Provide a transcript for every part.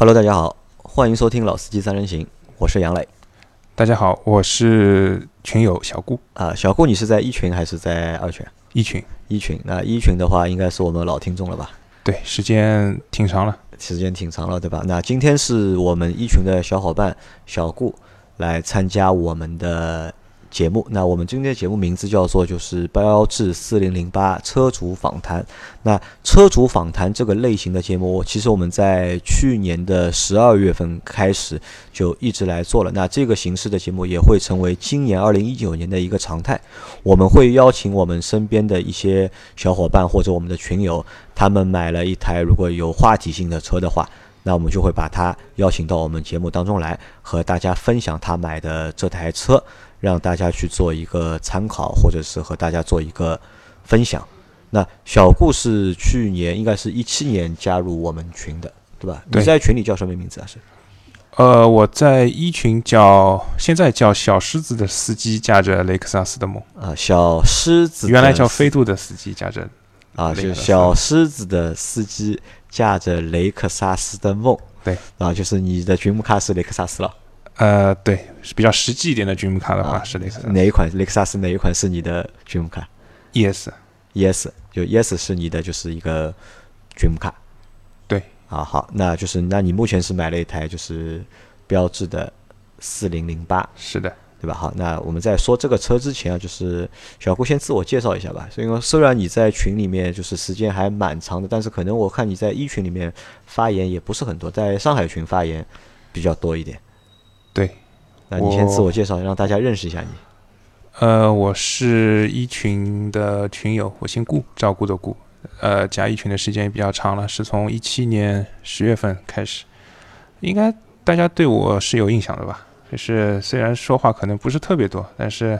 Hello，大家好，欢迎收听《老司机三人行》，我是杨磊。大家好，我是群友小顾啊。小顾，你是在一群还是在二群？一群，一群。那一群的话，应该是我们老听众了吧？对，时间挺长了，时间挺长了，对吧？那今天是我们一群的小伙伴小顾来参加我们的。节目，那我们今天的节目名字叫做就是标致四零零八车主访谈。那车主访谈这个类型的节目，其实我们在去年的十二月份开始就一直来做了。那这个形式的节目也会成为今年二零一九年的一个常态。我们会邀请我们身边的一些小伙伴或者我们的群友，他们买了一台如果有话题性的车的话，那我们就会把他邀请到我们节目当中来，和大家分享他买的这台车。让大家去做一个参考，或者是和大家做一个分享。那小顾是去年应该是一七年加入我们群的，对吧？你在群里叫什么名字啊？是？呃，我在一群叫现在叫小狮子的司机驾着雷克萨斯的梦啊，小狮子原来叫飞度的司机驾着啊，就小狮子的司机驾着雷克萨斯的梦，对啊，就是你的群目卡是雷克萨斯了。呃，对，是比较实际一点的 Dream 卡的话是雷克萨哪一款？雷克萨斯哪一款是你的 Dream 卡？ES，ES 就 ES 是你的就是一个 Dream 卡。对，啊好，那就是那你目前是买了一台就是标致的四零零八，是的，对吧？好，那我们在说这个车之前啊，就是小顾先自我介绍一下吧。因为虽然你在群里面就是时间还蛮长的，但是可能我看你在一群里面发言也不是很多，在上海群发言比较多一点。对，那你先自我介绍，让大家认识一下你。呃，我是一群的群友，我姓顾，照顾的顾。呃，加一群的时间也比较长了，是从一七年十月份开始。应该大家对我是有印象的吧？就是虽然说话可能不是特别多，但是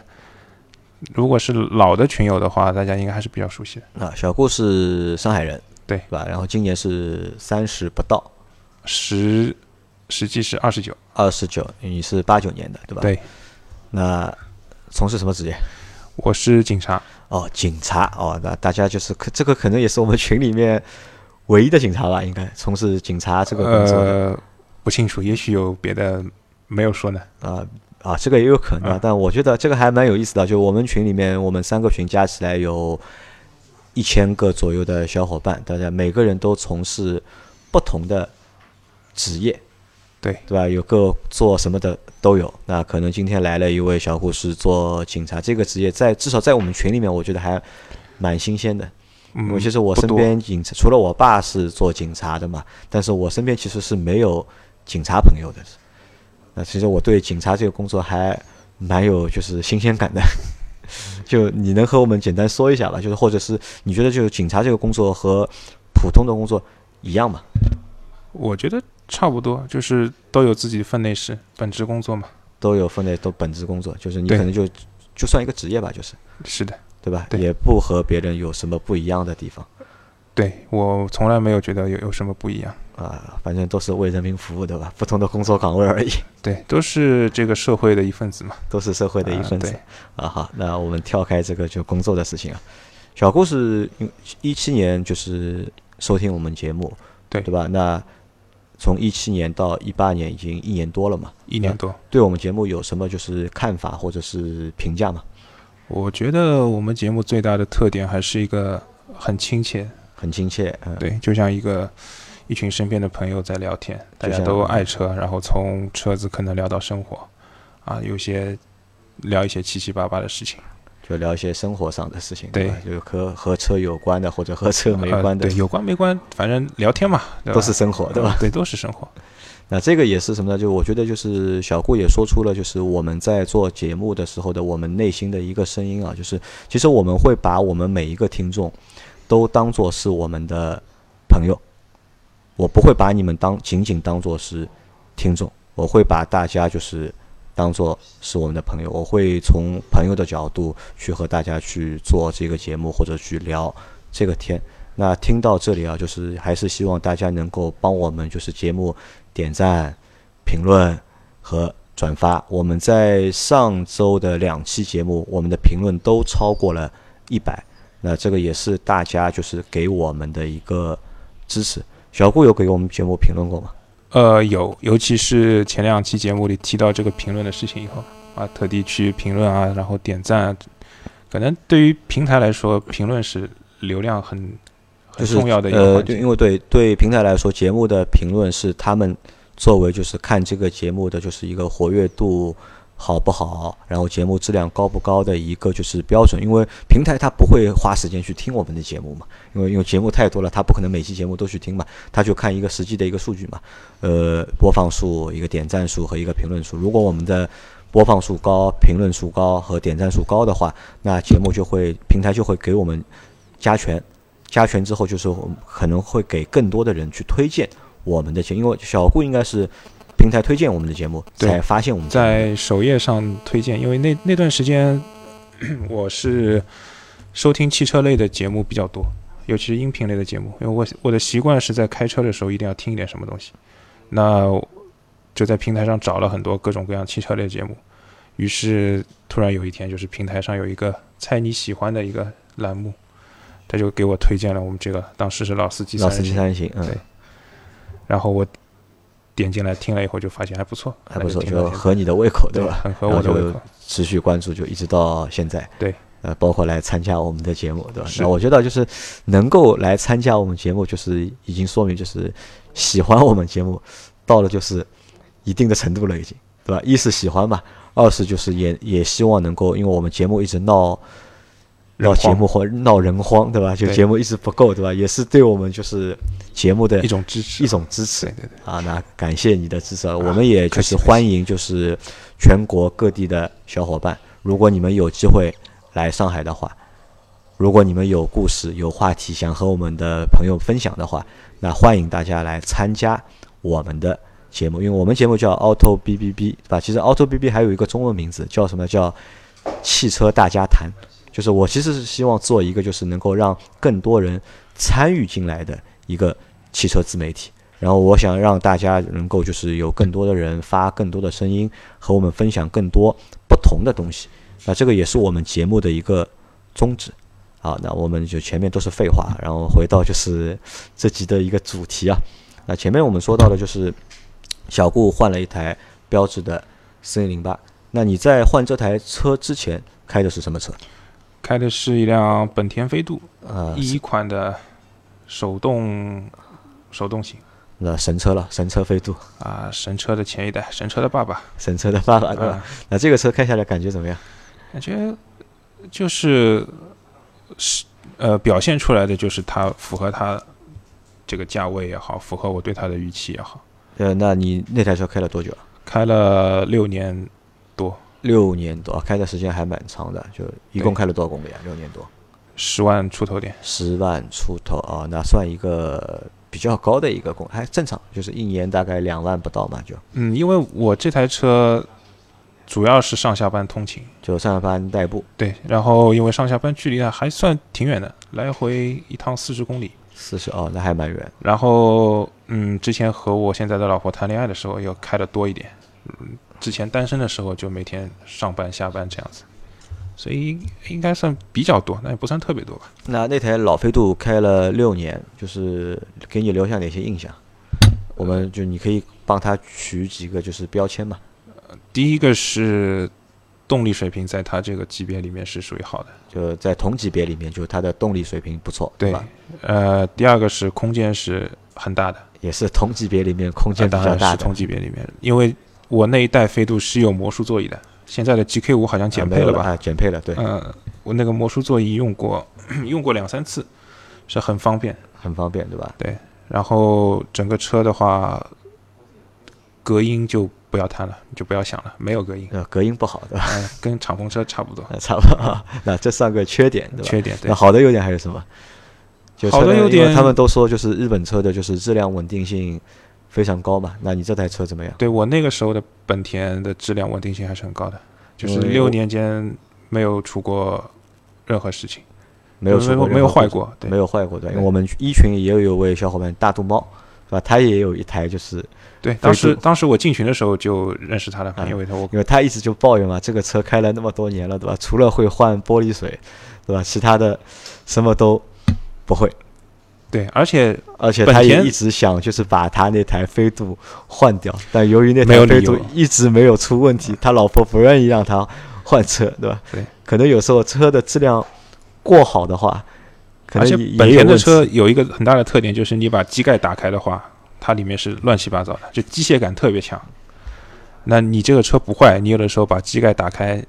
如果是老的群友的话，大家应该还是比较熟悉的。啊，小顾是上海人，对吧？然后今年是三十不到，十。实际是二十九，二十九，你是八九年的，对吧？对。那从事什么职业？我是警察。哦，警察哦，那大家就是可这个可能也是我们群里面唯一的警察吧？应该从事警察这个工作。呃，不清楚，也许有别的没有说呢。啊啊，这个也有可能，但我觉得这个还蛮有意思的。就我们群里面，我们三个群加起来有一千个左右的小伙伴，大家每个人都从事不同的职业。对对吧？有个做什么的都有。那可能今天来了一位小护士做警察，这个职业在至少在我们群里面，我觉得还蛮新鲜的。因为其实我身边警察除了我爸是做警察的嘛，但是我身边其实是没有警察朋友的。那其实我对警察这个工作还蛮有就是新鲜感的。就你能和我们简单说一下吧？就是或者是你觉得就是警察这个工作和普通的工作一样吗？我觉得。差不多，就是都有自己分内事，本职工作嘛。都有分内，都本职工作，就是你可能就就算一个职业吧，就是。是的，对吧？也不和别人有什么不一样的地方。对我从来没有觉得有有什么不一样啊，反正都是为人民服务的吧，不同的工作岗位而已。对，都是这个社会的一份子嘛，都是社会的一份子。啊，好，那我们跳开这个就工作的事情啊。小顾是一七年就是收听我们节目，对对吧？那从一七年到一八年，已经一年多了嘛？一年多，对我们节目有什么就是看法或者是评价吗？我觉得我们节目最大的特点还是一个很亲切，很亲切。嗯，对，就像一个一群身边的朋友在聊天，大家都爱车，然后从车子可能聊到生活，啊，有些聊一些七七八八的事情。就聊一些生活上的事情，对，就和和车有关的或者和车没关的，对，有关没关，反正聊天嘛，都是生活，对吧？对，都是生活。那这个也是什么呢？就我觉得，就是小顾也说出了，就是我们在做节目的时候的我们内心的一个声音啊，就是其实我们会把我们每一个听众都当做是我们的朋友，我不会把你们当仅仅当做是听众，我会把大家就是。当做是我们的朋友，我会从朋友的角度去和大家去做这个节目，或者去聊这个天。那听到这里啊，就是还是希望大家能够帮我们，就是节目点赞、评论和转发。我们在上周的两期节目，我们的评论都超过了一百，那这个也是大家就是给我们的一个支持。小顾有给我们节目评论过吗？呃，有，尤其是前两期节目里提到这个评论的事情以后啊，特地去评论啊，然后点赞啊，可能对于平台来说，评论是流量很很重要的一个。对，因为对对平台来说，节目的评论是他们作为就是看这个节目的就是一个活跃度好不好，然后节目质量高不高的一个就是标准。因为平台它不会花时间去听我们的节目嘛，因为因为节目太多了，它不可能每期节目都去听嘛，它就看一个实际的一个数据嘛，呃，播放数、一个点赞数和一个评论数。如果我们的播放数高、评论数高和点赞数高的话，那节目就会平台就会给我们加权，加权之后就是我可能会给更多的人去推荐我们的节目，因为小顾应该是平台推荐我们的节目对才发现我们在首页上推荐，因为那那段时间 我是收听汽车类的节目比较多，尤其是音频类的节目，因为我我的习惯是在开车的时候一定要听一点什么东西，那就在平台上找了很多各种各样汽车类的节目，于是突然有一天，就是平台上有一个猜你喜欢的一个栏目，他就给我推荐了我们这个当时是老司机老司三人行，机三人行，嗯。对，然后我点进来听了以后就发现还不错，还不错，就合你的胃口，对吧？很合我的胃口。持续关注，就一直到现在。对，呃，包括来参加我们的节目，对吧？那我觉得就是能够来参加我们节目，就是已经说明就是喜欢我们节目到了就是一定的程度了，已经，对吧？一是喜欢嘛，二是就是也也希望能够，因为我们节目一直闹。闹节目或闹人荒，对吧？就节目一直不够，对吧？也是对我们就是节目的一种支持，一种支持对对对，啊。那感谢你的支持，啊，我们也就是欢迎就是全国各地的小伙伴，如果你们有机会来上海的话，如果你们有故事、有话题想和我们的朋友分享的话，那欢迎大家来参加我们的节目，因为我们节目叫 Auto B B B，对吧？其实 Auto B B 还有一个中文名字叫什么？叫汽车大家谈。就是我其实是希望做一个，就是能够让更多人参与进来的一个汽车自媒体。然后我想让大家能够就是有更多的人发更多的声音，和我们分享更多不同的东西。那这个也是我们节目的一个宗旨。好，那我们就前面都是废话，然后回到就是这集的一个主题啊。那前面我们说到的就是小顾换了一台标致的四零零八。那你在换这台车之前开的是什么车？开的是一辆本田飞度呃，一款的手动手动型那神车了，神车飞度，啊，神车的前一代，神车的爸爸神车的爸爸，对吧？啊，那这个车开下来感觉怎么样？感觉就是是呃表现出来的就是它符合它这个价位也好，符合我对它的预期也好，呃，那你那台车开了多久了？开了六年多，六年多，啊开的时间还蛮长的，就一共开了多少公里啊？六年多，十万出头点。十万出头啊，那算一个比较高的一个公，还正常，就是一年大概两万不到嘛，就嗯，因为我这台车主要是上下班通勤，就上下班代步，对，然后因为上下班距离啊还算挺远的，来回一趟四十公里。四十哦，那还蛮远。然后，嗯，之前和我现在的老婆谈恋爱的时候，要开的多一点。嗯，之前单身的时候就每天上班下班这样子，所以应该算比较多，那也不算特别多吧。那那台老飞度开了六年，就是给你留下哪些印象？我们就你可以帮他取几个就是标签嘛。第一个是动力水平，在它这个级别里面是属于好的。就在同级别里面，就是它的动力水平不错，对吧？呃，第二个是空间是很大的，也是同级别里面空间比当较大的然是同。级别里面，因为我那一代飞度是有魔术座椅的，现在的 GK 五好像减配了吧？啊，减配了，对，嗯，我那个魔术座椅用过，用过两三次，是很方便。很方便，对吧？对然后整个车的话，隔音就不要谈了，就不要想了，没有隔音，呃，隔音不好，对吧？嗯、跟敞篷车差不多。呃 差不多啊。那这算个缺点，对吧？缺 点对那，好的优点还有什么？就好的车呢因为优点他们都说就是日本车的就是质量稳定性非常高嘛。那你这台车怎么样？对我那个时候的本田的质量稳定性还是很高的，就是六年间没有出过任何事情，没有出过没有坏过，对没有坏过对。因为对我们一群也有一位小伙伴大肚猫，是吧？他也有一台，就是对。当时当时我进群的时候就认识他了，啊因为他我因为他一直就抱怨嘛，这个车开了那么多年了，对吧？除了会换玻璃水，对吧？其他的什么都不会。对，而且而且他也一直想就是把他那台飞度换掉，但由于那台飞度一直没有出问题，他老婆不愿意让他换车，对吧？对，可能有时候车的质量过好的话，可而且能也本田的车有一个很大的特点，就是你把机盖打开的话，它里面是乱七八糟的，就机械感特别强。那你这个车不坏，你有的时候把机盖打开，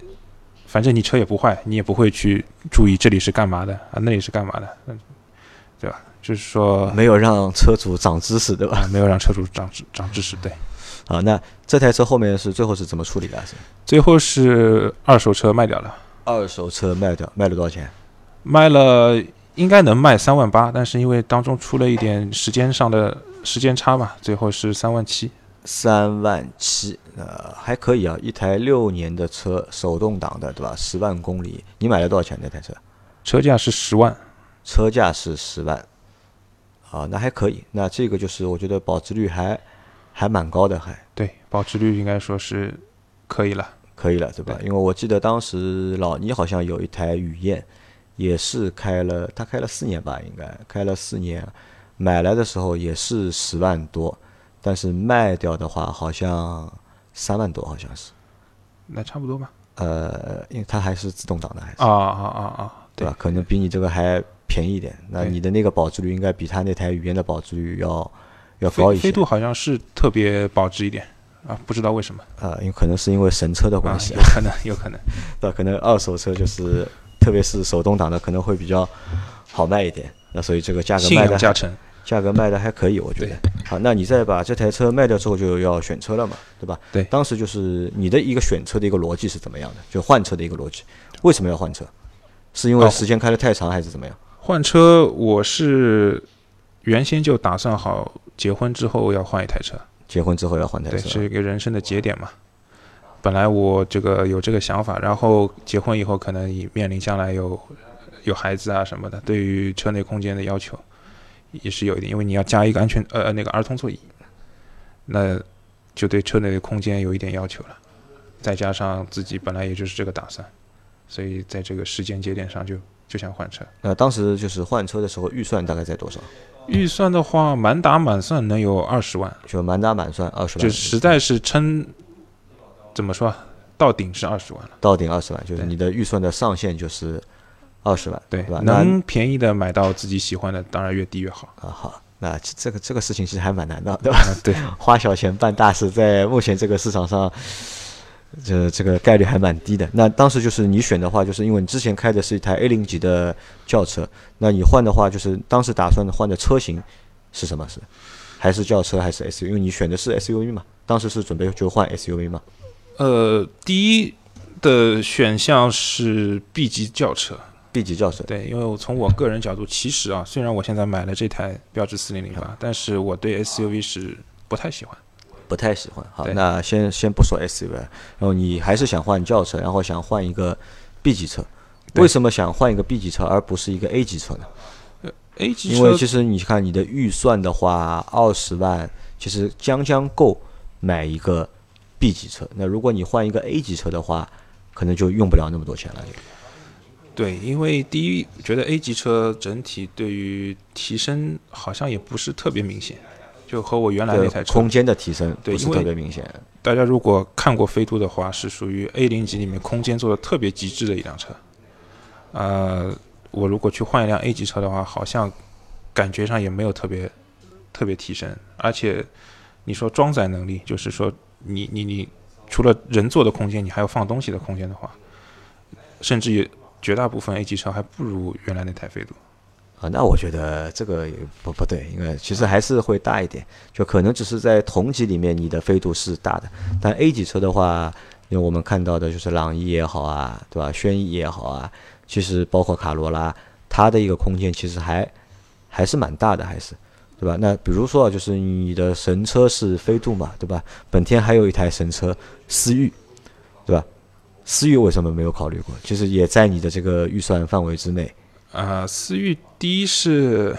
反正你车也不坏，你也不会去注意这里是干嘛的啊，那里是干嘛的，嗯，对吧？就是说没有让车主长知识，对吧？啊，没有让车主长知长知识。对，啊，那这台车后面是最后是怎么处理的？最后是二手车卖掉了，二手车卖掉，卖了多少钱？卖了应该能卖三万八，但是因为当中出了一点时间上的时间差嘛，最后是三万七。三万七，呃，还可以啊，一台六年的车，手动挡的，对吧？十万公里，你买了多少钱那台车？车价是十万，车价是十万，啊，那还可以。那这个就是我觉得保值率还还蛮高的，还对，保值率应该说是可以了。可以了，对吧？因为我记得当时老倪好像有一台雨燕，也是开了，他开了四年吧，应该开了四年，买来的时候也是十万多，但是卖掉的话好像三万多，好像是。那差不多吧。呃，因为它还是自动挡的，还是啊啊啊啊！对吧？可能比你这个还便宜一点。那你的那个保值率应该比他那台语言的保值率要要高一些。飞飞度好像是特别保值一点啊，不知道为什么啊，因为可能是因为神车的啊关，系有，可能有可能。对？可能二手车就是，特别是手动挡的可能会比较好卖一点。那所以这个价格卖的仰加成，价格卖的还可以，我觉得。好，那你再把这台车卖掉之后，就要选车了嘛，对吧？对当时就是你的一个选车的一个逻辑是怎么样的？就换车的一个逻辑，为什么要换车？是因为哦时间开得太长，还是怎么样？换车我是原先就打算好结婚之后要换一台车，结婚之后要换台对，车，是一个人生的节点嘛。本来我这个有这个想法，然后结婚以后可能也面临将来有有孩子啊什么的，对于车内空间的要求也是有一点，因为你要加一个安全呃那个儿童座椅，那就对车内的空间有一点要求了。再加上自己本来也就是这个打算，所以在这个时间节点上就就想换车。那当时就是换车的时候预算大概在多少？预算的话，满打满算能有二十万，就满打满算二十万，就实在是撑，怎么说啊，到顶是二十万了。到顶二十万，就是你的预算的上限就是二十万，对，吧？能便宜的买到自己喜欢的，当然越低越好。啊好，那这这个这个事情其实还蛮难的，对吧？啊，对，花小钱办大事，在目前这个市场上，这这个概率还蛮低的。那当时就是你选的话，就是因为你之前开的是一台 A 零级的轿车，那你换的话，就是当时打算换的车型是什么？是还是轿车还是 SUV？因为你选的是 SUV 嘛，当时是准备就换 SUV 嘛？呃，第一的选项是 B 级轿车，B 级轿车，对，因为我从我个人角度，其实啊，虽然我现在买了这台标致四零零八，但是我对 SUV 是不太喜欢。不太喜欢。好，那先先不说 SUV，然后你还是想换轿车，然后想换一个 B 级车。为什么想换一个 B 级车而不是一个 A 级车呢？A 级因为其实你看你的预算的话，二十万其实将将够买一个 B 级车。那如果你换一个 A 级车的话，可能就用不了那么多钱了。对，因为第一，觉得 A 级车整体对于提升好像也不是特别明显，就和我原来那台车空间的提升不是对因为特别明显。大家如果看过飞度的话，是属于 A 零级里面空间做的特别极致的一辆车。呃，我如果去换一辆 A 级车的话，好像感觉上也没有特别特别提升，而且你说装载能力，就是说你你你除了人坐的空间，你还有放东西的空间的话，甚至于绝大部分 A 级车还不如原来那台飞度。啊，那我觉得这个也不不对，因为其实还是会大一点，就可能只是在同级里面你的飞度是大的，但 A 级车的话，因为我们看到的就是朗逸也好啊，对吧？轩逸也好啊，其实包括卡罗拉，它的一个空间其实还还是蛮大的，还是对吧？那比如说啊就是你的神车是飞度嘛，对吧？本田还有一台神车思域，对吧？思域为什么没有考虑过？其实也在你的这个预算范围之内。呃，思域第一是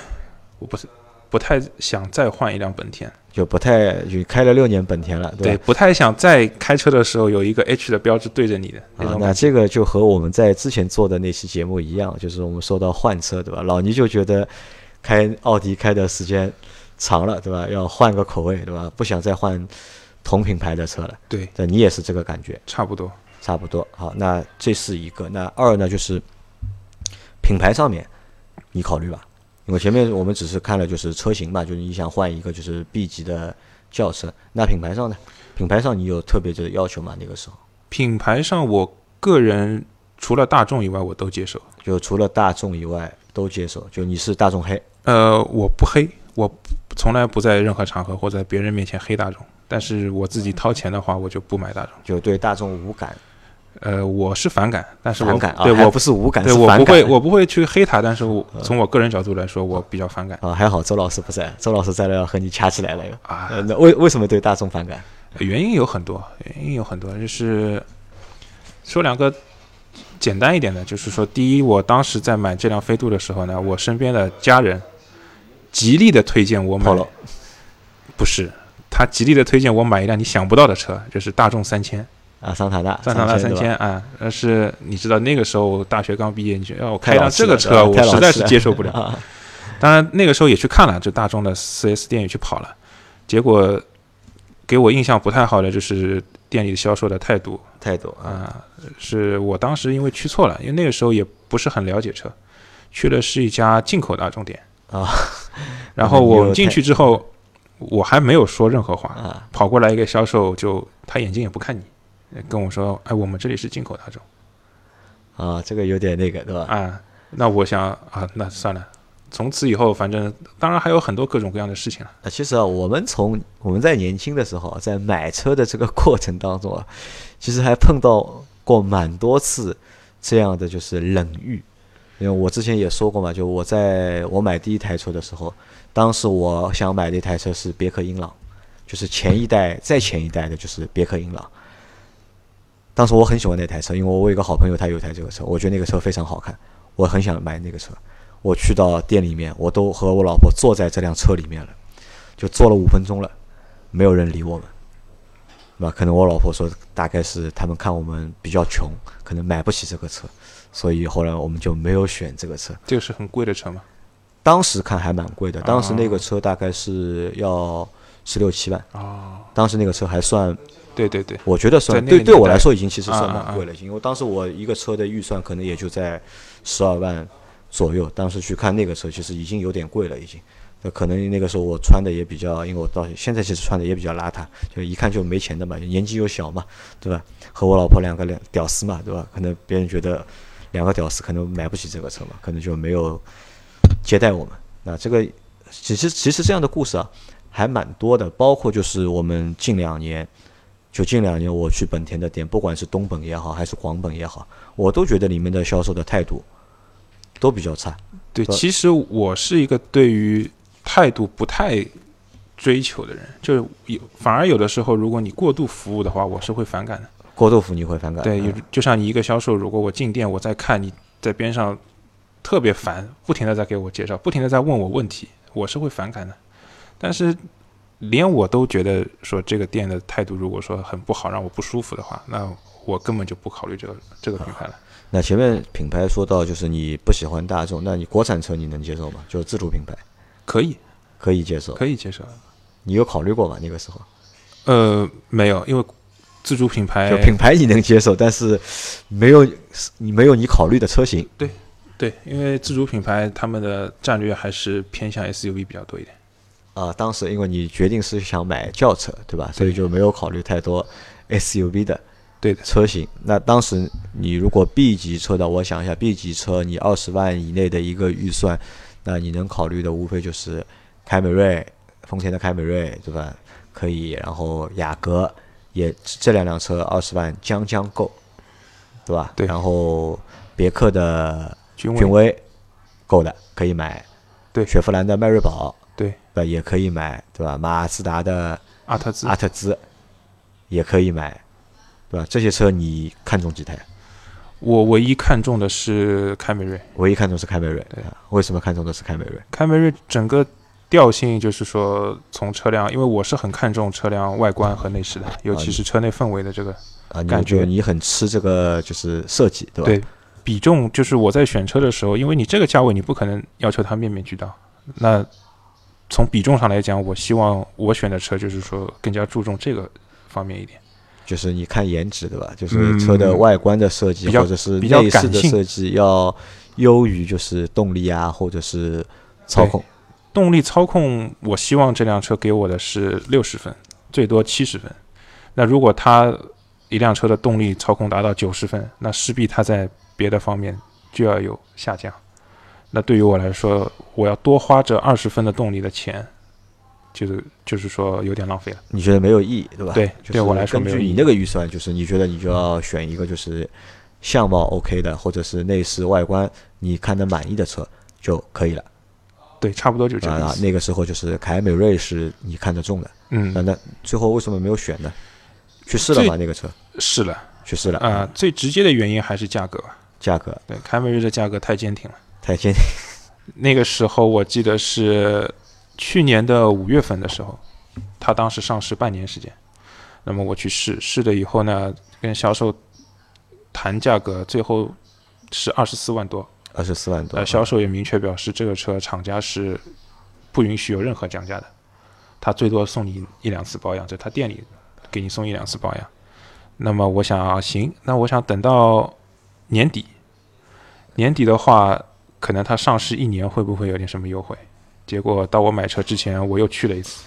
我不是不太想再换一辆本田，就不太就开了六年本田了，对对，不太想再开车的时候有一个 H 的标志对着你的那啊，那这个就和我们在之前做的那期节目一样，就是我们说到换车，对吧？老倪就觉得开奥迪开的时间长了，对吧？要换个口味，对吧？不想再换同品牌的车了。对，这你也是这个感觉，差不多。差不多。好，那这是一个。那二呢，就是品牌上面你考虑吧，因为前面我们只是看了就是车型吧，就是你想换一个就是 B 级的轿车。那品牌上呢？品牌上你有特别的要求吗？那个时候？品牌上，我个人除了大众以外，我都接受。就除了大众以外都接受。就你是大众黑？呃，我不黑，我从来不在任何场合或在别人面前黑大众。但是我自己掏钱的话，我就不买大众，就对大众无感。呃，我是反感，但是我感对我不是无感，对我不会，我不会去黑他，但是我从我个人角度来说，我比较反感。啊，还好周老师不在，周老师在了要和你掐起来了。啊，那为为什么对大众反感？原因有很多，原因有很多，就是说两个简单一点的，就是说，第一，我当时在买这辆飞度的时候呢，我身边的家人极力的推荐我买，不是，他极力的推荐我买一辆你想不到的车，就是大众三千。啊，桑塔纳，桑塔纳三千啊，但是你知道那个时候我大学刚毕业，你觉得我开辆这个车，我实在是接受不了。当然那个时候也去看了，就大众的四 S 店也去跑了，结果给我印象不太好的就是店里销售的态度，态度啊，是我当时因为去错了，因为那个时候也不是很了解车，去的是一家进口大众店啊，然后我进去之后，我还没有说任何话，跑过来一个销售就他眼睛也不看你。跟我说，哎，我们这里是进口大众，啊，这个有点那个，对吧？啊，那我想啊，那算了，从此以后，反正当然还有很多各种各样的事情了。那其实啊，我们从我们在年轻的时候，在买车的这个过程当中啊，其实还碰到过蛮多次这样的就是冷遇。因为我之前也说过嘛，就我在我买第一台车的时候，当时我想买的一台车是别克英朗，就是前一代再前一代的就是别克英朗。当时我很喜欢那台车，因为我有一个好朋友，他有一台这个车，我觉得那个车非常好看，我很想买那个车。我去到店里面，我都和我老婆坐在这辆车里面了，就坐了五分钟了，没有人理我们，对吧？可能我老婆说，大概是他们看我们比较穷，可能买不起这个车，所以后来我们就没有选这个车。这个是很贵的车吗？当时看还蛮贵的，当时那个车大概是要十六七万。哦。当时那个车还算。对对对，我觉得算对对我来说已经其实算蛮贵了，因为当时我一个车的预算可能也就在十二万左右。当时去看那个车，其实已经有点贵了，已经。那可能那个时候我穿的也比较，因为我到现在其实穿的也比较邋遢，就一看就没钱的嘛，年纪又小嘛，对吧？和我老婆两个两屌丝嘛，对吧？可能别人觉得两个屌丝可能买不起这个车嘛，可能就没有接待我们。那这个其实其实这样的故事啊还蛮多的，包括就是我们近两年。就近两年，我去本田的店，不管是东本也好，还是广本也好，我都觉得里面的销售的态度都比较差。对，其实我是一个对于态度不太追求的人，就是有反而有的时候，如果你过度服务的话，我是会反感的。过度服务你会反感？对，有就像你一个销售，如果我进店，我在看你在边上特别烦，不停的在给我介绍，不停的在问我问题，我是会反感的。但是。连我都觉得说这个店的态度，如果说很不好，让我不舒服的话，那我根本就不考虑这个这个品牌了。那前面品牌说到就是你不喜欢大众，那你国产车你能接受吗？就是自主品牌，可以，可以接受，可以接受。你有考虑过吗？那个时候？呃，没有，因为自主品牌，就品牌你能接受，但是没有你没有你考虑的车型。对，对，因为自主品牌他们的战略还是偏向 SUV 比较多一点。啊，当时因为你决定是想买轿车，对吧？所以就没有考虑太多 SUV 的对的车型。那当时你如果 B 级车的，我想一下，B 级车你二十万以内的一个预算，那你能考虑的无非就是凯美瑞，丰田的凯美瑞，对吧？可以，然后雅阁也这两辆车二十万将将够，对吧？对。然后别克的君威够的，可以买。对。雪佛兰的迈锐宝。对，呃，也可以买，对吧？马自达的阿特兹，阿特兹也可以买，对吧？这些车你看中几台？我唯一看中的是凯美瑞，唯一看中是凯美瑞。对啊，为什么看中的是凯美瑞？凯美瑞整个调性就是说，从车辆，因为我是很看重车辆外观和内饰的，尤其是车内氛围的这个啊，感觉你很吃这个就是设计，对吧？对，比重就是我在选车的时候，因为你这个价位，你不可能要求它面面俱到。那从比重上来讲，我希望我选的车就是说更加注重这个方面一点。就是你看颜值对吧？就是车的外观的设计或者是比较内饰的设计要优于就是动力啊，或者是操控。动力操控，我希望这辆车给我的是六十分，最多七十分。那如果它一辆车的动力操控达到九十分，那势必它在别的方面就要有下降。那对于我来说，我要多花这二十分的动力的钱，就是就是说有点浪费了。你觉得没有意义对吧？对就是对我来说没有意义根据你那个预算，就是你觉得你就要选一个就是相貌 OK 的，或者是内饰外观你看得满意的车就可以了。对，差不多就这个意啊，那个时候就是凯美瑞是你看得中的，嗯那，那最后为什么没有选呢？去试了吗？那个车试了去试了啊、最直接的原因还是价格吧。价格对，凯美瑞的价格太坚挺了。太坚那个时候我记得是去年的五月份的时候，它当时上市半年时间，那么我去试试了以后呢，跟销售谈价格，最后是二十四万多，二十四万多呃，，销售也明确表示这个车厂家是不允许有任何降价的，他最多送你一两次保养，在他店里给你送一两次保养。那么我想啊，行，那我想等到年底，年底的话，可能它上市一年会不会有点什么优惠？结果到我买车之前，我又去了一次，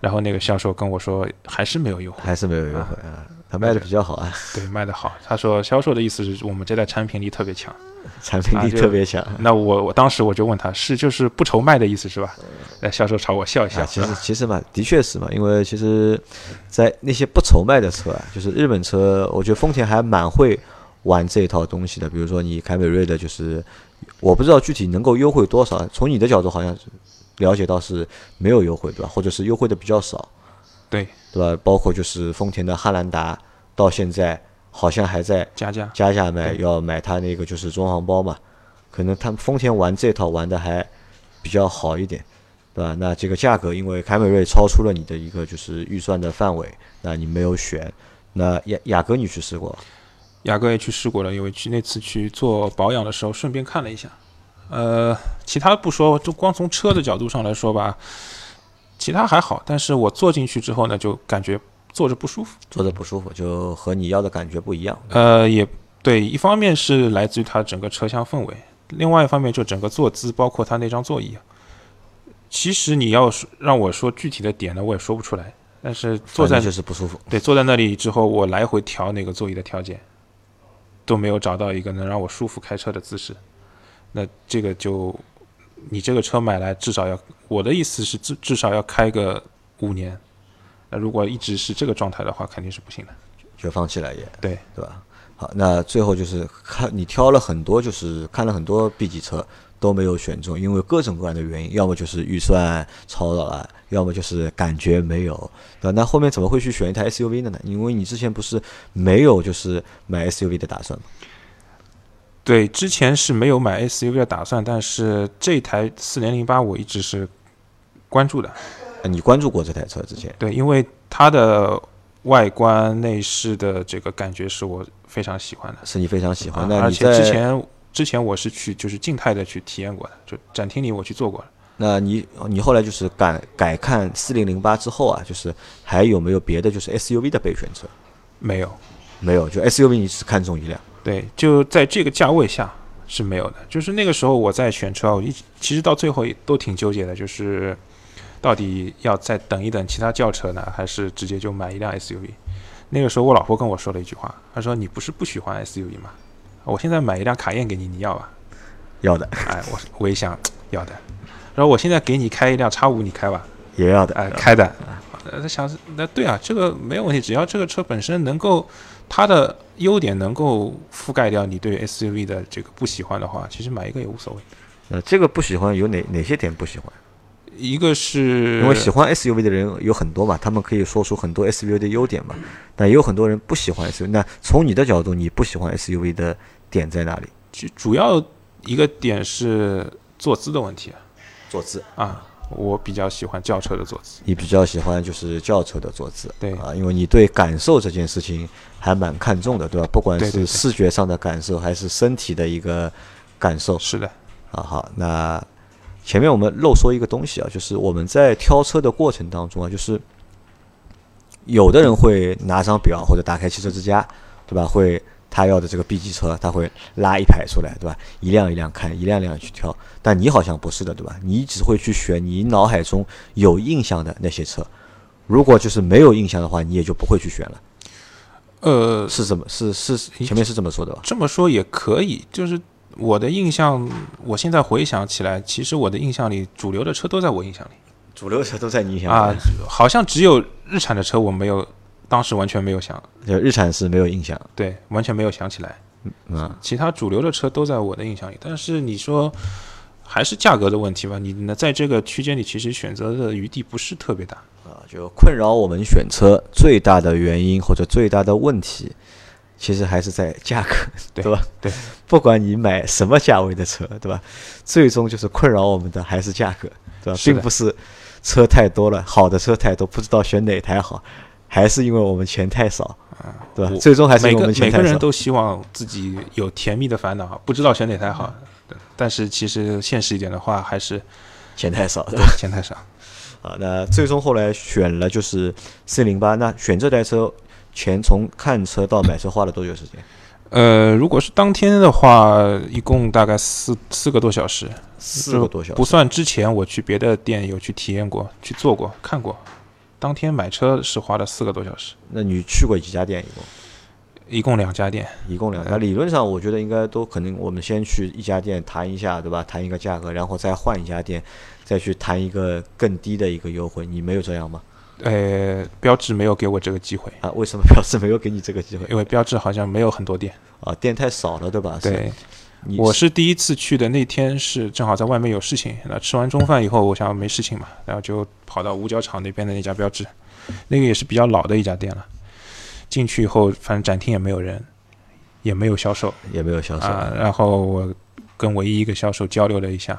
然后那个销售跟我说还是没有优惠，还是没有优惠啊，他卖的比较好啊，对，卖的好。他说销售的意思是我们这代产品力特别强。产品力特别强。那我我当时我就问他是就是不愁卖的意思是吧？那销售朝我笑一笑啊，，其实其实嘛，的确是嘛，因为其实，在那些不愁卖的车啊，就是日本车，我觉得丰田还蛮会玩这一套东西的。比如说你凯美瑞的，就是我不知道具体能够优惠多少，从你的角度好像了解到是没有优惠对吧？或者是优惠的比较少，对对吧？包括就是丰田的汉兰达，到现在好像还在加价，加价买，要买它那个就是装潢包嘛，可能他们丰田玩这套玩的还比较好一点，对吧？那这个价格，因为凯美瑞超出了你的一个就是预算的范围，那你没有选。那雅雅阁你去试过？雅阁也去试过了，因为去那次去做保养的时候顺便看了一下。呃，其他不说，就光从车的角度上来说吧，其他还好，但是我坐进去之后呢，就感觉坐着不舒服。坐着不舒服，就和你要的感觉不一样。呃，也对，一方面是来自于它整个车厢氛围，另外一方面就整个坐姿，包括它那张座椅。其实你要说让我说具体的点呢，我也说不出来。但是坐在就是不舒服。对坐在那里之后，我来回调那个座椅的调节，都没有找到一个能让我舒服开车的姿势。那这个就你这个车买来至少要，我的意思是至至少要开个五年。那如果一直是这个状态的话，肯定是不行的。就放弃了也，对对吧？好，那最后就是看你挑了很多，就是看了很多 B 级车都没有选中，因为各种各样的原因，要么就是预算超了，要么就是感觉没有，对？那后面怎么会去选一台 SUV 的呢？因为你之前不是没有就是买 SUV 的打算吗？对，之前是没有买 SUV 的打算，但是这台四零零八我一直是关注的。呃你关注过这台车之前？对，因为它的外观内饰的这个感觉是我非常喜欢的。是你非常喜欢。的而且之前之前我是去就是静态的去体验过的，就展厅里我去做过了。那你你后来就是改改看四零零八之后啊，就是还有没有别的就是 SUV 的备选车？没有，没有，就 SUV 你只看中一辆。对，就在这个价位下是没有的。就是那个时候我在选车啊，我一其实到最后也都挺纠结的，就是到底要再等一等其他轿车呢，还是直接就买一辆 SUV？那个时候我老婆跟我说了一句话，她说：“你不是不喜欢 SUV 吗？我现在买一辆卡宴给你，你要吧？”要的，哎，我我也想 要的，然后我现在给你开一辆叉五，你开吧？也要的。哎，开的。呃，他想是那对啊，这个没有问题，只要这个车本身能够它的优点能够覆盖掉你对 SUV 的这个不喜欢的话，其实买一个也无所谓。呃，这个不喜欢有哪哪些点不喜欢？一个是因为喜欢 SUV 的人有很多嘛，他们可以说出很多 SUV 的优点嘛，但也有很多人不喜欢 SUV。那从你的角度，你不喜欢 SUV 的点在哪里？其实主要一个点是坐姿的问题坐姿，啊，我比较喜欢轿车的坐姿。你比较喜欢就是轿车的坐姿，对啊，因为你对感受这件事情还蛮看重的，对吧？不管是视觉上的感受，还是身体的一个感受是的，啊。好，那前面我们漏说一个东西啊，就是我们在挑车的过程当中啊，就是有的人会拿张表或者打开汽车之家，对吧？会他要的这个 B 级车，他会拉一排出来，对吧？一辆一辆看，一辆一辆去挑。但你好像不是的，对吧？你只会去选你脑海中有印象的那些车。如果就是没有印象的话，你也就不会去选了。呃，是这么是是前面是这么说的吧？这么说也可以，就是我的印象，我现在回想起来，其实我的印象里，主流的车都在我印象里。主流车都在你印象里啊，好像只有日产的车我没有，当时完全没有想。就日产是没有印象，对，完全没有想起来。嗯，其他主流的车都在我的印象里，但是你说还是价格的问题吧？你呢，在这个区间里，其实选择的余地不是特别大啊。就困扰我们选车最大的原因或者最大的问题，其实还是在价格，对吧？对，不管你买什么价位的车，对吧？最终就是困扰我们的还是价格，对吧？并不是。车太多了，好的车太多，不知道选哪台好，还是因为我们钱太少，对吧？最终还是我们钱太少。每个人都希望自己有甜蜜的烦恼，不知道选哪台好。但是其实现实一点的话，还是钱太少，对，钱太少。啊，那最终后来选了就是 C 零八。那选这台车，钱从看车到买车花了多久时间？呃，如果是当天的话，一共大概四四个多小时，四个多小时，不算之前我去别的店有去体验过、去做过、看过。当天买车是花了四个多小时。那你去过几家店？一共？一共两家店，一共两家。理论上，我觉得应该都可能。我们先去一家店谈一下，对吧？谈一个价格，然后再换一家店，再去谈一个更低的一个优惠。你没有这样吗？呃，标志没有给我这个机会啊？为什么标志没有给你这个机会？因为标志好像没有很多店啊，店太少了，对吧？对，我是第一次去的那天是正好在外面有事情，那吃完中饭以后，我想没事情嘛，然后就跑到五角场那边的那家标志，那个也是比较老的一家店了。进去以后，反正展厅也没有人，也没有销售，也没有销售啊。然后我跟唯一一个销售交流了一下，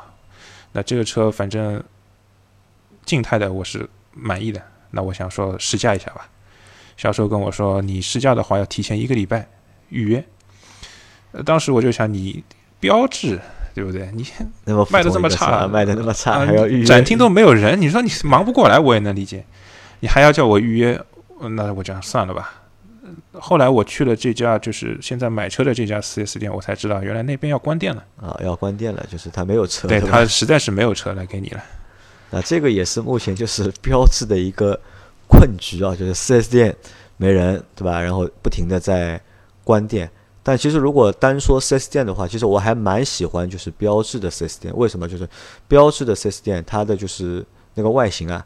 那这个车反正静态的我是满意的。那我想说试驾一下吧，销售跟我说你试驾的话要提前一个礼拜预约。呃，当时我就想你标志对不对？你卖的这么差，卖的那么差还要预约，展厅都没有人，你说你忙不过来我也能理解，你还要叫我预约，那我讲算了吧。后来我去了这家就是现在买车的这家四 S 店，我才知道原来那边要关店了啊，要关店了，就是他没有车，对他实在是没有车来给你了。那这个也是目前就是 标志的一个困局啊，就是四 S 店没人，对吧？然后不停的在关店。但其实如果单说四 S 店的话，其实我还蛮喜欢就是标志的四 S 店。为什么？就是标志的四 S 店，它的就是那个外形啊，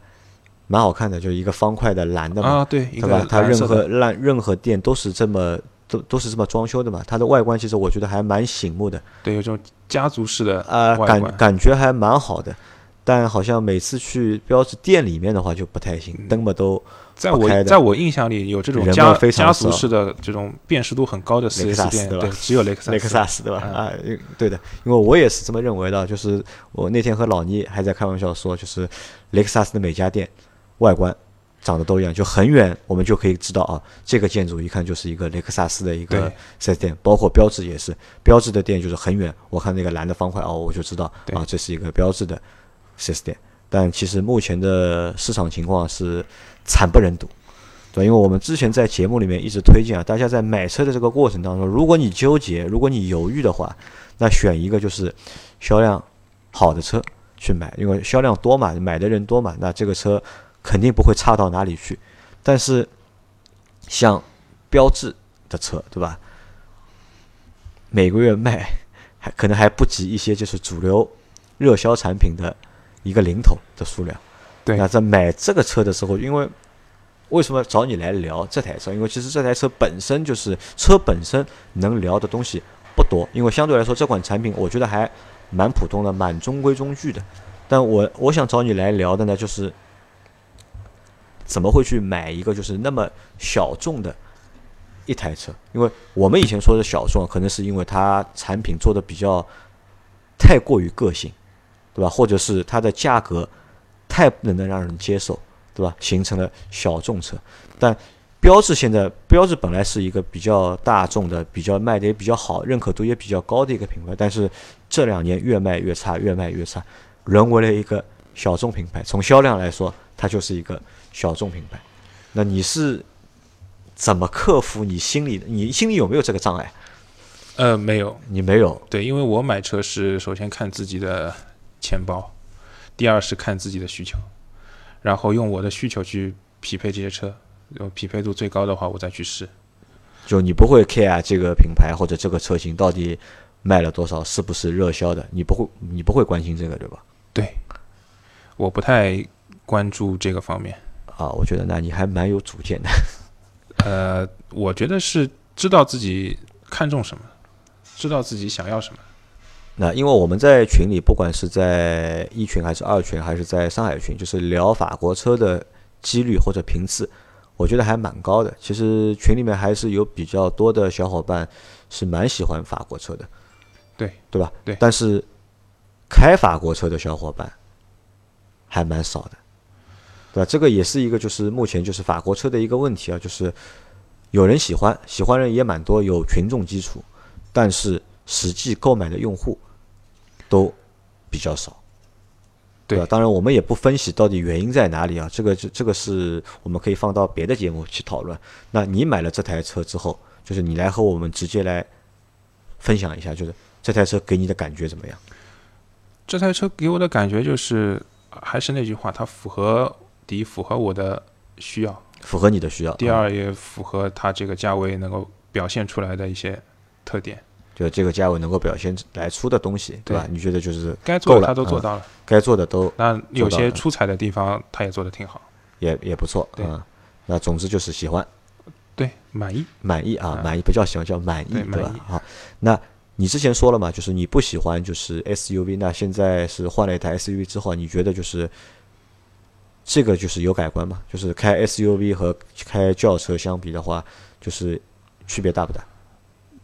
蛮好看的，就是一个方块的蓝的嘛，啊对，对吧？它任何烂任何店都是这么都都是这么装修的嘛。它的外观其实我觉得还蛮醒目的，对，有种家族式的啊感感觉还蛮好的。但好像每次去标志店里面的话就不太行，灯嘛都在我在我印象里有这种家家族式的这种辨识度很高的四 S 店，对吧，只有雷克萨斯，雷克萨斯对吧？啊，对的，因为我也是这么认为的。就是我那天和老倪还在开玩笑说，就是雷克萨斯的每家店外观长得都一样，就很远我们就可以知道啊，这个建筑一看就是一个雷克萨斯的一个四 S 店。包括标志也是，标志的店就是很远，我看那个蓝的方块哦，我就知道啊，这是一个标志的。四 S 店，但其实目前的市场情况是惨不忍睹，对，因为我们之前在节目里面一直推荐啊，大家在买车的这个过程当中，如果你纠结，如果你犹豫的话，那选一个就是销量好的车去买，因为销量多嘛，买的人多嘛，那这个车肯定不会差到哪里去。但是像标致的车，对吧？每个月卖还可能还不及一些就是主流热销产品的。一个零头的数量，对。那在买这个车的时候，因为为什么找你来聊这台车？因为其实这台车本身就是车本身能聊的东西不多，因为相对来说这款产品我觉得还蛮普通的，蛮中规中矩的。但我我想找你来聊的呢，就是怎么会去买一个就是那么小众的一台车？因为我们以前说的小众，可能是因为它产品做的比较太过于个性。对吧？或者是它的价格太不能让人接受，对吧？形成了小众车。但标志现在，标志本来是一个比较大众的、比较卖的也比较好、认可度也比较高的一个品牌，但是这两年越卖越差，越卖越差。沦为了一个小众品牌。从销量来说，它就是一个小众品牌。那你是怎么克服你心里的？你心里有没有这个障碍？呃，没有，你没有。对，因为我买车是首先看自己的钱包，第二是看自己的需求，然后用我的需求去匹配这些车，有匹配度最高的话，我再去试。就你不会 care 这个品牌或者这个车型到底卖了多少，是不是热销的？你不会，你不会关心这个，对吧？对，我不太关注这个方面。啊，我觉得那你还蛮有主见的。呃，我觉得是知道自己看重什么，知道自己想要什么。那因为我们在群里，不管是在一群还是二群，还是在上海群，就是聊法国车的几率或者频次，我觉得还蛮高的。其实群里面还是有比较多的小伙伴是蛮喜欢法国车的，对对吧？对但是开法国车的小伙伴还蛮少的，对吧？这个也是一个就是目前就是法国车的一个问题啊，就是有人喜欢，喜欢人也蛮多，有群众基础，但是实际购买的用户都比较少。对吧？当然，我们也不分析到底原因在哪里啊，这个这这个是我们可以放到别的节目去讨论。那你买了这台车之后，就是你来和我们直接来分享一下，就是这台车给你的感觉怎么样？这台车给我的感觉就是，还是那句话，它符合第一符合我的需要，符合你的需要。第二也符合它这个价位能够表现出来的一些特点。就这个价位能够表现来出的东西，对吧？你觉得就是该做的都做到了，该做的都那有些出彩的地方，他也做的挺好。也也不错嗯那总之就是喜欢、对，满意。满意啊，啊满意不叫喜欢，叫满意，对吧？好，那你之前说了嘛，就是你不喜欢就是 SUV，那现在是换了一台 SUV 之后，你觉得就是这个就是有改观吗？就是开 SUV 和开轿车相比的话，就是区别大不大？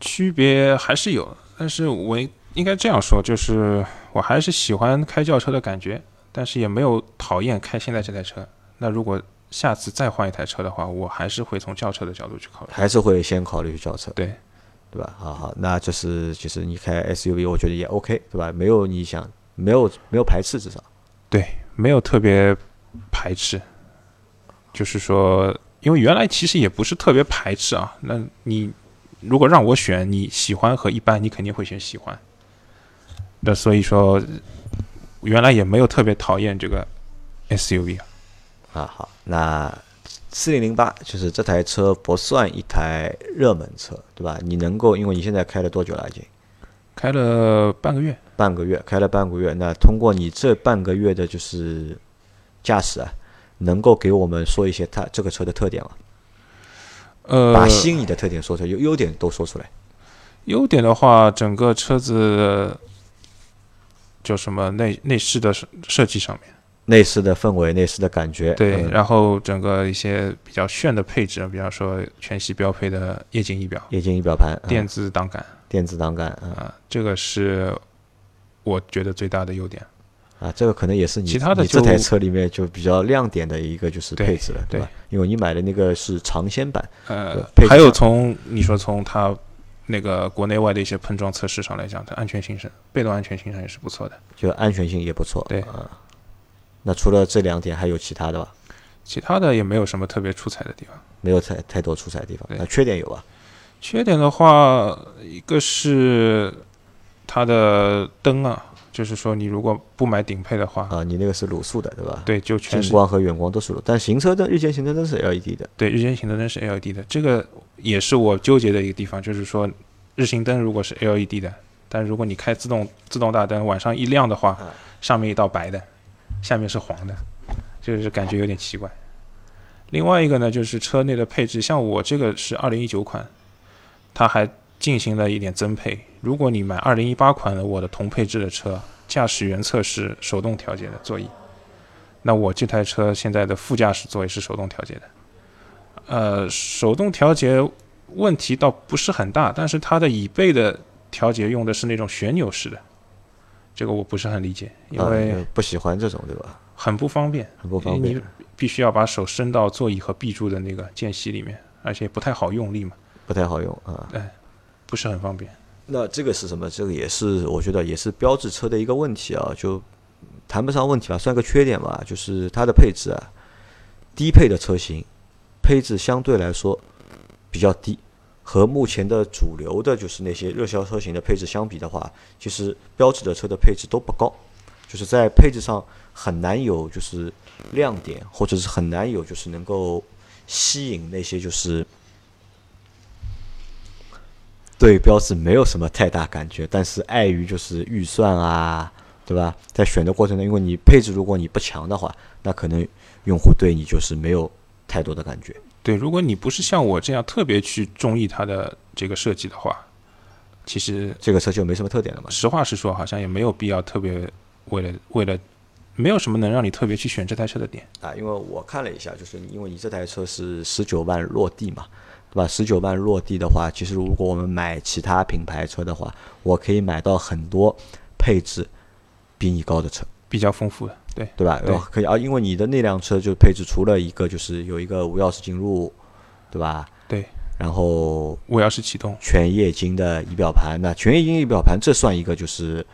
区别还是有，但是我应该这样说，就是我还是喜欢开轿车的感觉，但是也没有讨厌开现在这台车。那如果下次再换一台车的话，我还是会从轿车的角度去考虑。还是会先考虑轿车，对，对吧？好好，那就是其实你开 SUV，我觉得也 OK，对吧？没有你想没有没有排斥，至少对，没有特别排斥，就是说，因为原来其实也不是特别排斥啊。那你如果让我选，你喜欢和一般，你肯定会选喜欢。那所以说，原来也没有特别讨厌这个 SUV 啊。啊，好，那四零零八就是这台车不算一台热门车，对吧？你能够，因为你现在开了多久了？已经开了半个月，半个月，开了半个月。那通过你这半个月的就是驾驶啊，能够给我们说一些它这个车的特点吗？呃，把吸引你的特点说出来，优优点都说出来。优点的话，整个车子就什么内内饰的设设计上面，内饰的氛围，内饰的感觉，对，嗯。然后整个一些比较炫的配置，比方说全系标配的液晶仪表、液晶仪表盘、嗯。电子档杆。电子档杆，嗯。啊，这个是我觉得最大的优点。啊，这个可能也是你其他的你这台车里面就比较亮点的一个就是配置了，对吧？因为你买的那个是尝鲜版，呃配，还有从你说从它那个国内外的一些碰撞测试上来讲，它安全性上、被动安全性上也是不错的。就安全性也不错，对啊。那除了这两点，还有其他的吧？其他的也没有什么特别出彩的地方。没有太太多出彩的地方。那缺点有吧？缺点的话，一个是它的灯啊，就是说你如果不买顶配的话，啊，你那个是卤素的，对吧？对，就全光和远光都是卤，但行车灯、日间行车灯是 LED 的。对日间行车灯是 LED 的，这个也是我纠结的一个地方，就是说日行灯如果是 LED 的，但如果你开自动自动大灯，晚上一亮的话啊，上面一道白的，下面是黄的，就是感觉有点奇怪。另外一个呢，就是车内的配置，像我这个是二零一九款，它还进行了一点增配。如果你买二零一八款的我的同配置的车，驾驶员侧是手动调节的座椅，那我这台车现在的副驾驶座椅是手动调节的。呃，手动调节问题倒不是很大，但是它的椅背的调节用的是那种旋钮式的，这个我不是很理解，因啊为呃不喜欢这种，对吧？很不方便。很不方便你。必须要把手伸到座椅和壁柱的那个间隙里面，而且不太好用力嘛，不太好用啊。不是很方便。那这个是什么？这个也是我觉得也是标志车的一个问题啊，就谈不上问题吧，算个缺点吧，就是它的配置啊，低配的车型配置相对来说比较低，和目前的主流的就是那些热销车型的配置相比的话，其实标志的车的配置都不高，就是在配置上很难有就是亮点，或者是很难有就是能够吸引那些就是对标志没有什么太大感觉，但是碍于就是预算啊，对吧？在选的过程中，因为你配置如果你不强的话，那可能用户对你就是没有太多的感觉。对，如果你不是像我这样特别去中意它的这个设计的话，其实这个车就没什么特点了嘛。实话实说，好像也没有必要特别为了为了，没有什么能让你特别去选这台车的点。啊，因为我看了一下，就是因为你这台车是十九万落地嘛，对吧？十九万落地的话，其实如果我们买其他品牌车的话，我可以买到很多配置比你高的车，比较丰富的，对对吧？对呃可以啊，因为你的那辆车就配置除了一个就是有一个无钥匙进入，对吧？对，然后无钥匙启动，全液晶的仪表盘，那全液晶仪表盘这算一个就是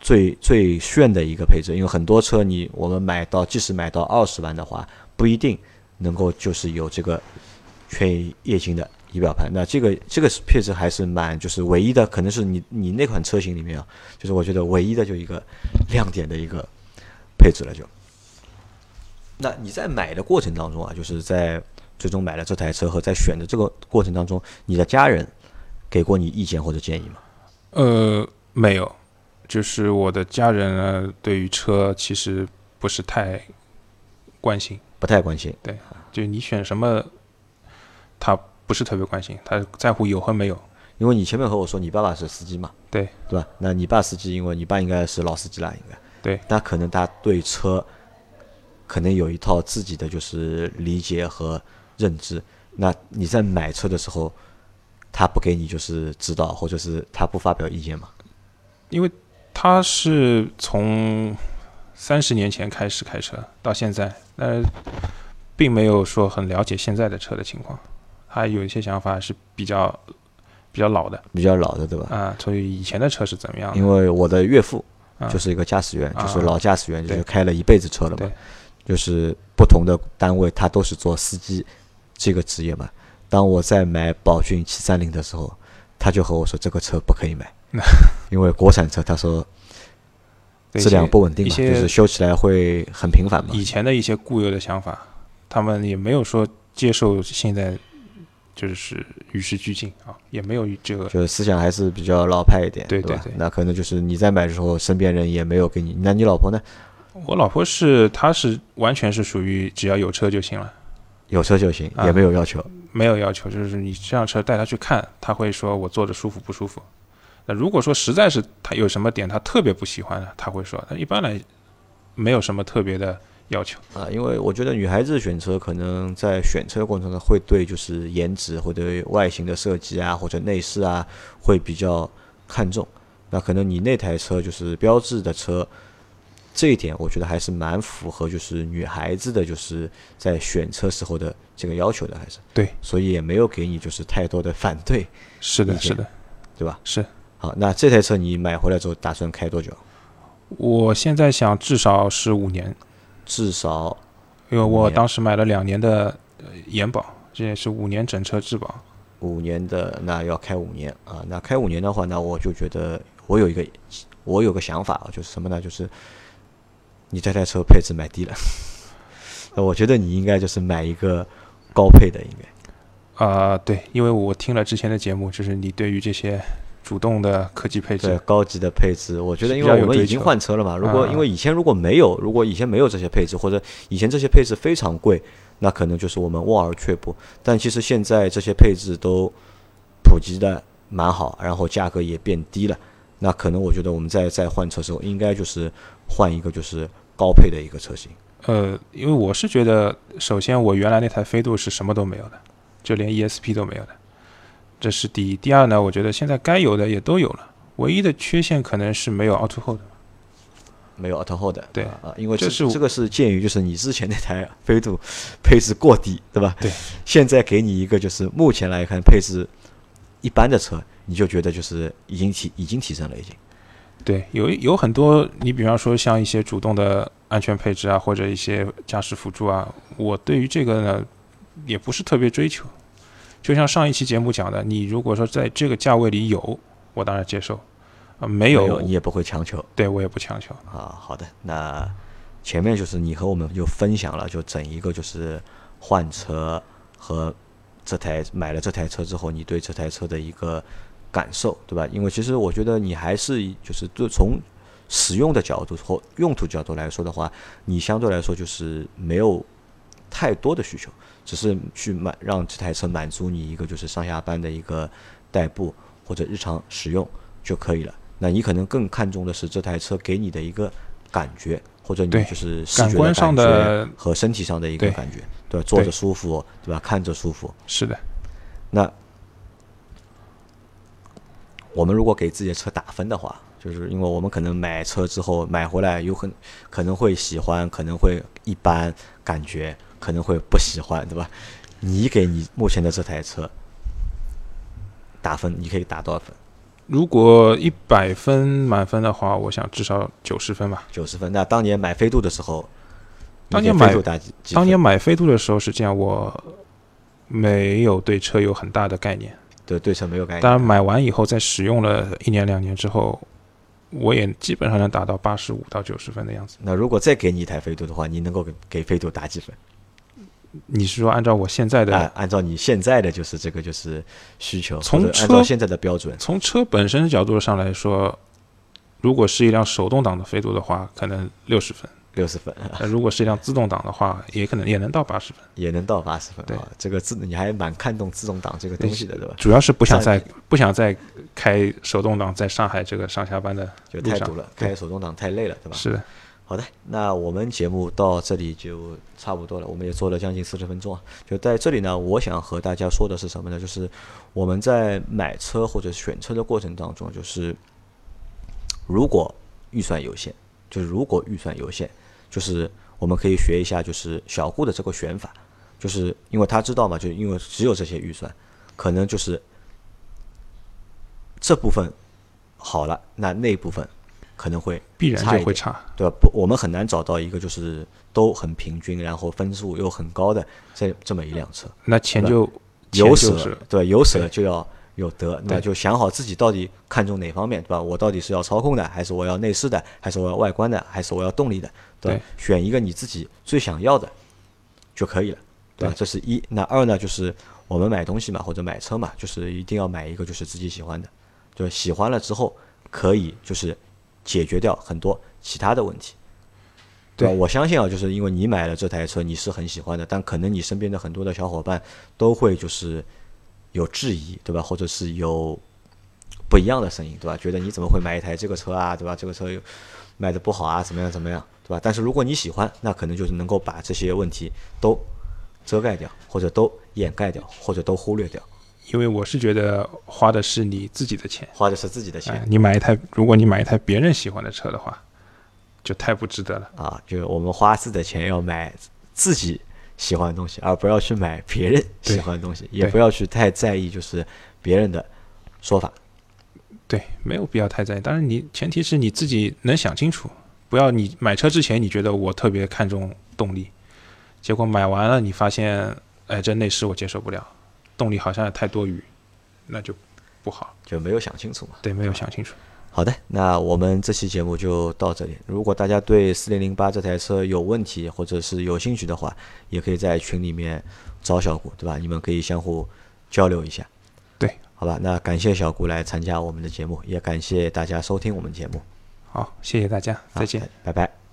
最最炫的一个配置，因为很多车你我们买到即使买到二十万的话，不一定能够就是有这个全液晶的仪表盘。那这个这个配置还是蛮就是唯一的，可能是你你那款车型里面啊，就是我觉得唯一的就一个亮点的一个配置了就。那你在买的过程当中啊，就是在最终买了这台车和在选的这个过程当中，你的家人给过你意见或者建议吗？呃，没有，就是我的家人呢，对于车其实不是太关心，不太关心。对就你选什么，他不是特别关心，他在乎有和没有。因为你前面和我说你爸爸是司机嘛，对对吧？那你爸司机，因为你爸应该是老司机了，应该对，那可能他对车可能有一套自己的就是理解和认知。那你在买车的时候，他不给你就是指导，或者是他不发表意见嘛？因为他是从三十年前开始开车到现在，那，并没有说很了解现在的车的情况，他有一些想法是比较比较老的比较老的，对吧？啊，所以以前的车是怎么样的？因为我的岳父啊就是一个驾驶员，啊就是老驾驶员，就是开了一辈子车了嘛。就是不同的单位，他都是做司机这个职业嘛。当我在买宝骏七三零的时候，他就和我说这个车不可以买，因为国产车他说质量不稳定嘛，就是修起来会很频繁嘛。以前的一些固有的想法，他们也没有说接受现在就是与时俱进啊，也没有这个就是思想还是比较老派一点，对吧对对那可能就是你在买的时候，身边人也没有给你。那你老婆呢？我老婆是，她是完全是属于只要有车就行了，有车就行，啊也没有要求。没有要求，就是你这辆车带她去看，她会说我坐着舒服不舒服。那如果说实在是她有什么点她特别不喜欢的，她会说。但一般来没有什么特别的要求。啊，因为我觉得女孩子选车可能在选车的过程中会对就是颜值或者外形的设计啊，或者内饰啊会比较看重。那可能你那台车就是标志的车，这一点我觉得还是蛮符合就是女孩子的就是在选车时候的这个要求的，还是对，所以也没有给你就是太多的反对，是的，是的，对吧？是。好，那这台车你买回来之后打算开多久？我现在想至少是五年，至少因为我当时买了两年的呃延保，这也是五年整车质保。五年的，那要开五年啊。那开五年的话，那我就觉得我有一个我有个想法啊，就是什么呢？就是你这台车配置买低了，那 我觉得你应该就是买一个高配的，应该啊、对，因为我听了之前的节目，就是你对于这些主动的科技配置对置，高级的配置。我觉得，因为我们已经换车了嘛，如果啊因为以前如果没有，如果以前没有这些配置，或者以前这些配置非常贵，那可能就是我们望而却步。但其实现在这些配置都普及的蛮好，然后价格也变低了。那可能我觉得我们在在换车时候，应该就是换一个就是高配的一个车型。呃，因为我是觉得，首先我原来那台飞度是什么都没有的，就连 ESP 都没有的，这是第一。第二呢，我觉得现在该有的也都有了，唯一的缺陷可能是没有 Auto Hold。没有 auto hold 的，对啊，因为这这是这个是鉴于就是你之前那台飞度配置过低，对吧？对。现在给你一个就是目前来看配置一般的车，你就觉得就是已经提已经提升了，已经。对，有有很多，你比方说像一些主动的安全配置啊，或者一些驾驶辅助啊，我对于这个呢，也不是特别追求。就像上一期节目讲的，你如果说在这个价位里有，我当然接受；啊，没有，你也不会强求。对我也不强求。啊，好的，那前面就是你和我们就分享了，就整一个就是换车和这台买了这台车之后，你对这台车的一个感受，对吧？因为其实我觉得你还是就是就从使用的角度或用途角度来说的话，你相对来说就是没有太多的需求。只是去满让这台车满足你一个就是上下班的一个代步或者日常使用就可以了。那你可能更看重的是这台车给你的一个感觉，或者你就是视觉上的和身体上的一个感觉，对吧？坐着舒服，对吧？看着舒服。是的。那我们如果给自己的车打分的话，就是因为我们可能买车之后买回来有很可能会喜欢，可能会一般感觉。可能会不喜欢，对吧？你给你目前的这台车打分，你可以打多少分？如果一百分满分的话，我想至少九十分吧。九十分。那当年买飞度的时候，当年买当年买飞度的时候是这样，我没有对车有很大的概念，对对车没有概念。当然买完以后，在使用了一年两年之后，我也基本上能达到八十五到九十分的样子。那如果再给你一台飞度的话，你能够给给飞度打几分？你是说按照我现在的，按照你现在的就是这个就是需求，从车现在的标准，从车本身的角度上来说，如果是一辆手动挡的飞度的话，可能六十分，六十分。那如果是一辆自动挡的话，也可能也能到八十分，也能到八十分。对，这个自你还蛮看重自动挡这个东西的，对吧？主要是不想再不想再开手动挡，在上海这个上下班的就太堵了，开手动挡太累了，对吧？是的。好的，那我们节目到这里就差不多了，我们也做了将近四十分钟啊。就在这里呢，我想和大家说的是什么呢？就是我们在买车或者选车的过程当中，就是如果预算有限，就是如果预算有限，就是我们可以学一下，就是小顾的这个选法，就是因为他知道嘛，就因为只有这些预算，可能就是这部分好了，那那部分。可能会必然就会差，对吧？不，我们很难找到一个就是都很平均，然后分数又很高的这这么一辆车。那钱就有舍，对，有舍就要有得，那就想好自己到底看重哪方面，对吧？我到底是要操控的，还是我要内饰的，还是我要外观的，还是我要动力的，对吧？选一个你自己最想要的就可以了，对吧？这是一。那二呢，就是我们买东西嘛，或者买车嘛，就是一定要买一个就是自己喜欢的，就喜欢了之后可以就是。解决掉很多其他的问题，对我相信啊，就是因为你买了这台车，你是很喜欢的，但可能你身边的很多的小伙伴都会就是有质疑，对吧？或者是有不一样的声音，对吧？觉得你怎么会买一台这个车啊，对吧？这个车卖的不好啊，怎么样怎么样，对吧？但是如果你喜欢，那可能就是能够把这些问题都遮盖掉，或者都掩盖掉，或者都忽略掉。因为我是觉得花的是你自己的钱，花的是自己的钱。你买一台，如果你买一台别人喜欢的车的话，就太不值得了啊！就我们花自己的钱要买自己喜欢的东西，而不要去买别人喜欢的东西，也不要去太在意就是别人的说法。对，没有必要太在意。当然，你前提是你自己能想清楚，不要你买车之前你觉得我特别看重动力，结果买完了你发现，哎，这内饰我接受不了。动力好像也太多余，那就不好，就没有想清楚嘛。对，没有想清楚。好的，那我们这期节目就到这里。如果大家对四零零八这台车有问题或者是有兴趣的话，也可以在群里面找小谷，对吧？你们可以相互交流一下。对，好吧。那感谢小谷来参加我们的节目，也感谢大家收听我们节目。好，谢谢大家，再见，拜拜。